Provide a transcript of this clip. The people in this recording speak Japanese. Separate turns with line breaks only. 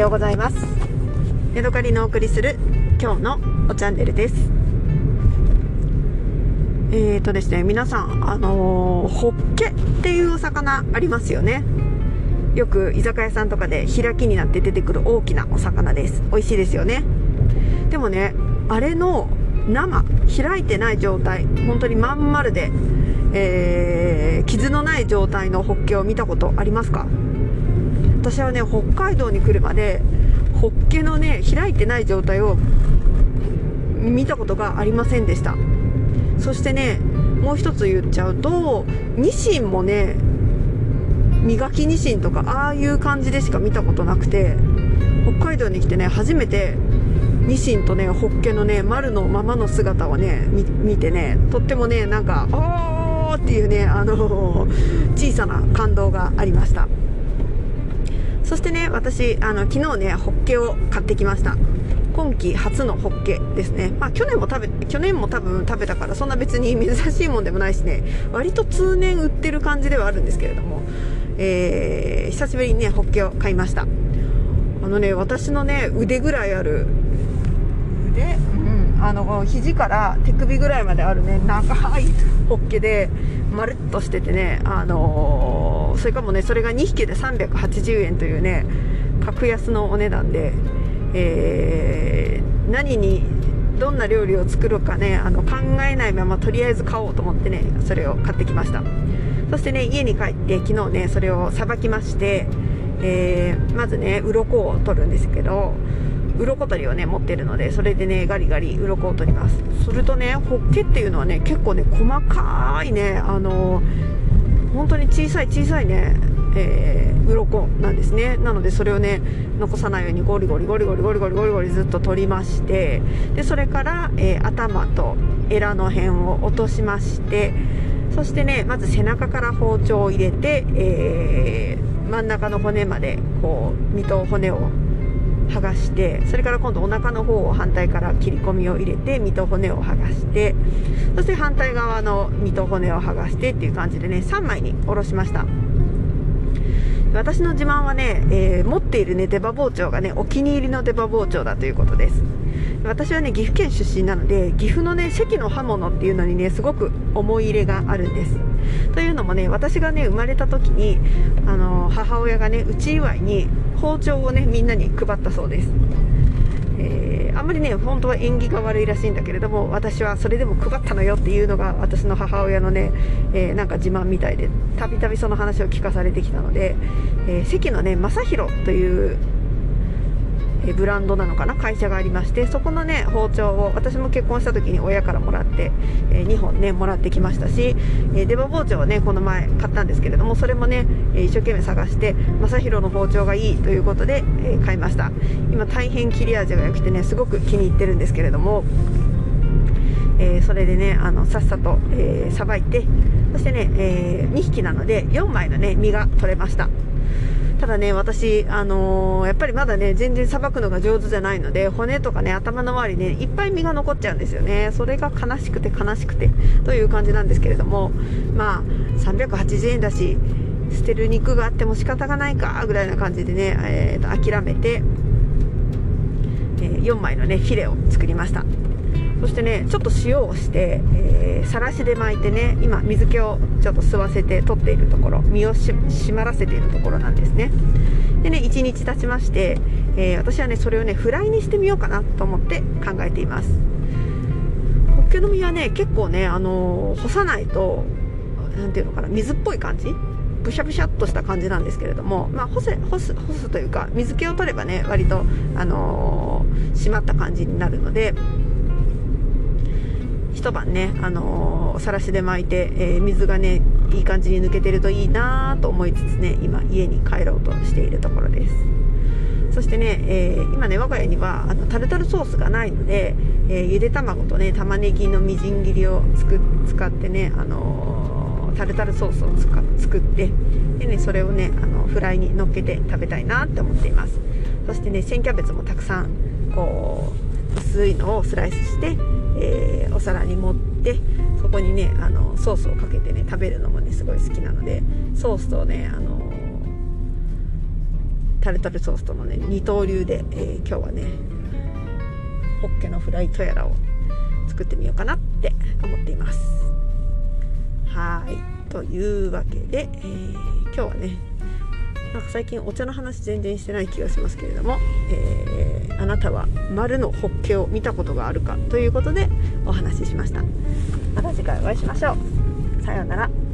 ようございます。ヤドカリのお送りする今日のおチャンネルです。えーとですね皆さんあのー、ホッケっていうお魚ありますよね。よく居酒屋さんとかで開きになって出てくる大きなお魚です。美味しいですよね。でもねあれの生開いてない状態本当にまん丸で、えー、傷のない状態のホッケを見たことありますか？私はね北海道に来るまでホッケのね開いてない状態を見たことがありませんでした。そしてねもう一つ言っちゃうとニシンもね磨きニシンとかああいう感じでしか見たことなくて北海道に来てね初めてニシンとねホッケのね丸のままの姿をね見てねとってもねなんかおーっていうねあの小さな感動がありました。そしてね私あの昨日ねホッケを買ってきました。今季初のホッケですね。まあ去年も食べ去年も多分食べたからそんな別に珍しいもんでもないしね。割と通年売ってる感じではあるんですけれども、えー、久しぶりにねホッケを買いました。あのね私のね腕ぐらいある。腕？うん。あの肘から手首ぐらいまであるね長いホッケでまるっとしててねあのー、それかもねそれが2匹で380円というね格安のお値段で、えー、何にどんな料理を作るかねあの考えないままとりあえず買おうと思ってねそれを買ってきました。そしてね家に帰って昨日ねそれをさばきまして、えー、まずね鱗を取るんですけど鱗取りをね持ってるのでそれでねガリガリ鱗を取ります。するとねホッケっていうのはね結構ね細かいねあの本当に小さい小さいねえー、鱗なんですね。なのでそれをね残さないようにゴリゴリゴリゴリゴリゴリゴリゴリずっと取りましてでそれから、えー、頭とエラの辺を落としましてそしてねまず背中から包丁を入れて、えー、真ん中の骨までこう身と骨を剥がしてそれから今度お腹の方を反対から切り込みを入れて身と骨を剥がしてそして反対側の身と骨を剥がしてっていう感じでね3枚におろしました。私の自慢はね、えー、持っているね出刃包丁がねお気に入りの出刃包丁だということです。私はね岐阜県出身なので岐阜のね関の刃物っていうのにねすごく思い入れがあるんです。というのもね私がね生まれた時にあの母親がねうち祝いに包丁をねみんなに配ったそうです、えー、あんまりね本当は縁起が悪いらしいんだけれども私はそれでも配ったのよっていうのが私の母親のね、えー、なんか自慢みたいでたびたびその話を聞かされてきたので、えー、関のね正弘というえブランドなのかな？会社がありましてそこのね包丁を私も結婚した時に親からもらって、え2本ねもらってきましたし、え出刃包丁をねこの前買ったんですけれどもそれもね、え一生懸命探して正弘の包丁がいいということで、え買いました。今大変切れ味が良くてねすごく気に入ってるんですけれどもえー、それでねあのさっさとさば、えー、いてそしてね、えー、2匹なので4枚のね身が取れました。ただね、私、あのー、やっぱりまだね、全然さばくのが上手じゃないので、骨とかね、頭の周りね、いっぱい身が残っちゃうんですよね。それが悲しくて悲しくて、という感じなんですけれども、まあ、380円だし、捨てる肉があっても仕方がないか、ぐらいな感じでね、えー、と諦めて、え、4枚のね、フィレを作りました。そしてねちょっと塩をして、え、さらしで巻いてね今水気をちょっと吸わせて取っているところ身を締まらせているところなんですね。でね1日経ちまして、えー、私はねそれをねフライにしてみようかなと思って考えています。ホッケの身はね結構ねあのー、干さないと何ていうのかな水っぽい感じ？ブシャブシャっとした感じなんですけれども、まあ、干せ干す干すというか水気を取ればね割と、あのー、締まった感じになるので一晩ね、あのー、さらしで巻いて、えー、水がねいい感じに抜けてるといいなと思いつつね今家に帰ろうとしているところです。そしてね、えー、今ね我が家にはあのタルタルソースがないので、えゆで卵とね玉ねぎのみじん切りをつく使ってね、あのタルタルソースを作ってでねそれをねあのフライにのっけて食べたいなって思っています。そしてね鮮キャベツもたくさんこう薄いのをスライスしてえー、お皿に盛ってそこにねあのソースをかけてね食べるのもねすごい好きなのでソースとねあのタルタルソースとのね二刀流で、えー、今日はねホッケのフライトやらを作ってみようかなって思っています。はい。というわけで、えー、今日はねなんか最近お茶の話全然してない気がしますけれども、えー、あなたは丸のホッケを見たことがあるかということでお話ししました。また次回お会いしましょう。さようなら。